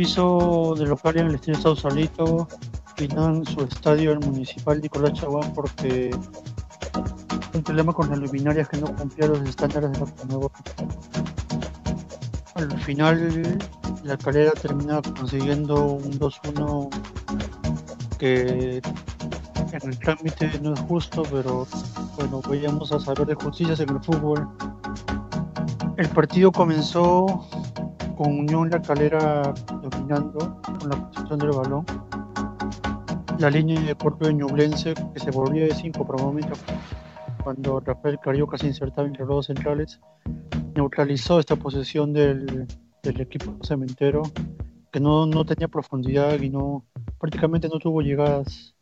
hizo de local en el estadio Sausalito, en su estadio el municipal Nicolás Chaguán porque un problema con las luminarias que no cumplía los estándares de la Conmebol. Al final la calera termina consiguiendo un 2-1 que en el trámite no es justo, pero bueno, vayamos a saber de justicias en el fútbol. El partido comenzó con Unión La Calera dominando con la posición del balón. La línea de corto de Ñublense que se volvía de 5 por momentos cuando Rafael Carioca se insertaba entre los dos centrales, neutralizó esta posesión del, equipo cementero que no, no, tenía profundidad y no prácticamente no tuvo llegadas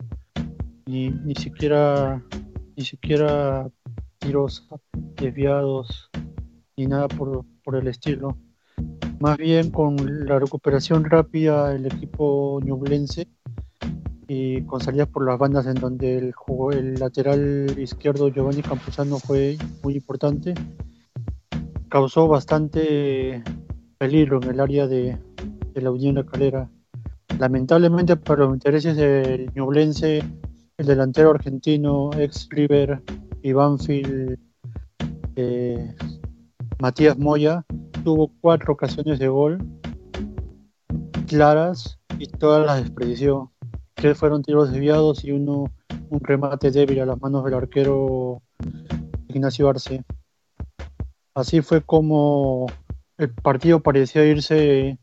ni, ni siquiera ni siquiera tiros desviados ni nada por, por el estilo. Más bien con la recuperación rápida del equipo ñublense y con salidas por las bandas en donde el, el lateral izquierdo Giovanni Campuzano fue muy importante, causó bastante peligro en el área de, la Unión La Calera. Lamentablemente para los intereses del ñublense, el delantero argentino, ex River y Banfield, eh, Matías Moya, tuvo cuatro ocasiones de gol claras y todas las desperdició. Tres fueron tiros desviados y uno un remate débil a las manos del arquero Ignacio Arce. Así fue como el partido parecía irse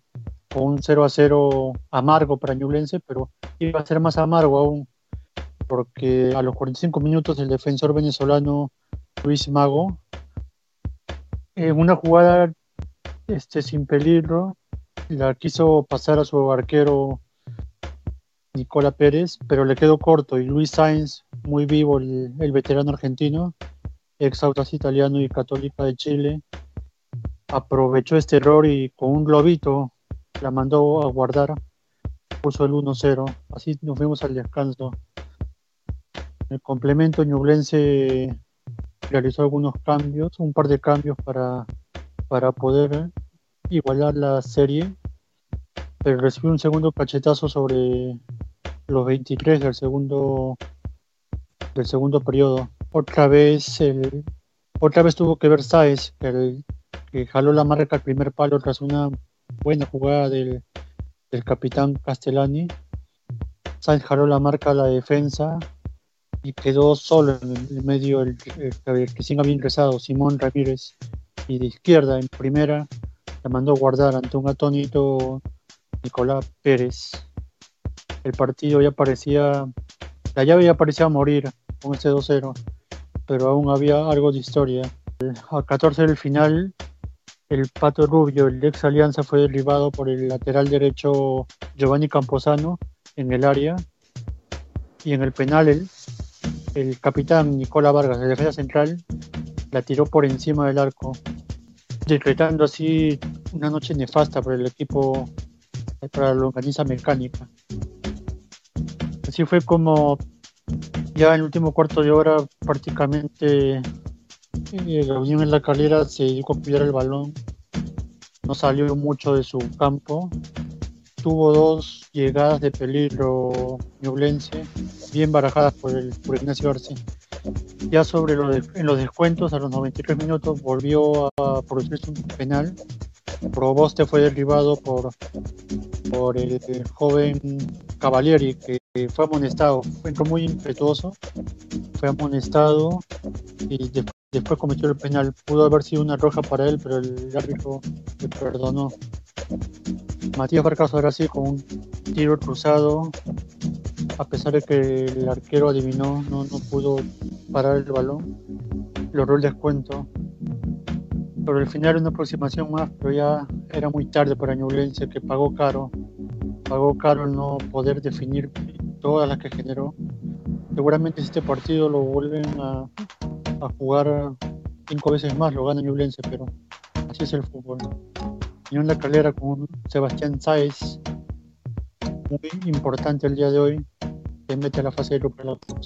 con un 0 a 0 amargo para Ñublense, pero iba a ser más amargo aún, porque a los 45 minutos el defensor venezolano Luis Mago, en una jugada este, sin peligro, la quiso pasar a su arquero Nicola Pérez, pero le quedó corto y Luis Sainz, muy vivo, el, veterano argentino, ex autas italiano y católica de Chile, aprovechó este error y con un globito la mandó a guardar, puso el 1-0, así nos fuimos al descanso. El complemento Ñublense realizó algunos cambios, un par de cambios para, para poder igualar la serie, pero recibió un segundo cachetazo sobre los 23 del segundo del segundo periodo. Otra vez el otra vez tuvo que ver Saez, que, jaló la marca al primer palo tras una buena jugada del, del capitán Castellani. Saez jaló la marca a la defensa y quedó solo en el medio el, el, que sigue había ingresado, Simón Ramírez. Y de izquierda, en primera, la mandó guardar ante un atónito Nicolás Pérez. El partido ya parecía, la llave ya parecía morir con ese 2-0, pero aún había algo de historia. A 14 del final, el Pato Rubio, el ex Alianza, fue derribado por el lateral derecho Giovanni Camposano en el área. Y en el penal, el, el capitán Nicola Vargas, de defensa central, la tiró por encima del arco, decretando así una noche nefasta para el equipo, para la longaniza mecánica. Así fue como ya en el último cuarto de hora prácticamente eh, la Unión en la Calera se dio a cuidar el balón, no salió mucho de su campo, tuvo dos llegadas de peligro ñublense, bien barajadas por el por Ignacio Arce. Ya sobre en los descuentos, a los 93 minutos, volvió a producirse un penal. Proboste fue derribado por, por el, joven Cavalieri, que fue amonestado. Fue muy impetuoso, fue amonestado y después cometió el penal. Pudo haber sido una roja para él, pero el árbitro le perdonó. Matías Vargas ahora sí con un tiro cruzado, a pesar de que el arquero adivinó, no, no pudo parar el balón, logró el descuento. Pero al final una aproximación más, pero ya era muy tarde para Ñublense que pagó caro. Pagó caro el no poder definir todas las que generó. Seguramente este partido lo vuelven a, jugar cinco veces más, lo gana Ñublense, pero así es el fútbol. Unión La Calera con Sebastián Sáez, muy importante el día de hoy, que mete a la fase de grupo de la Copa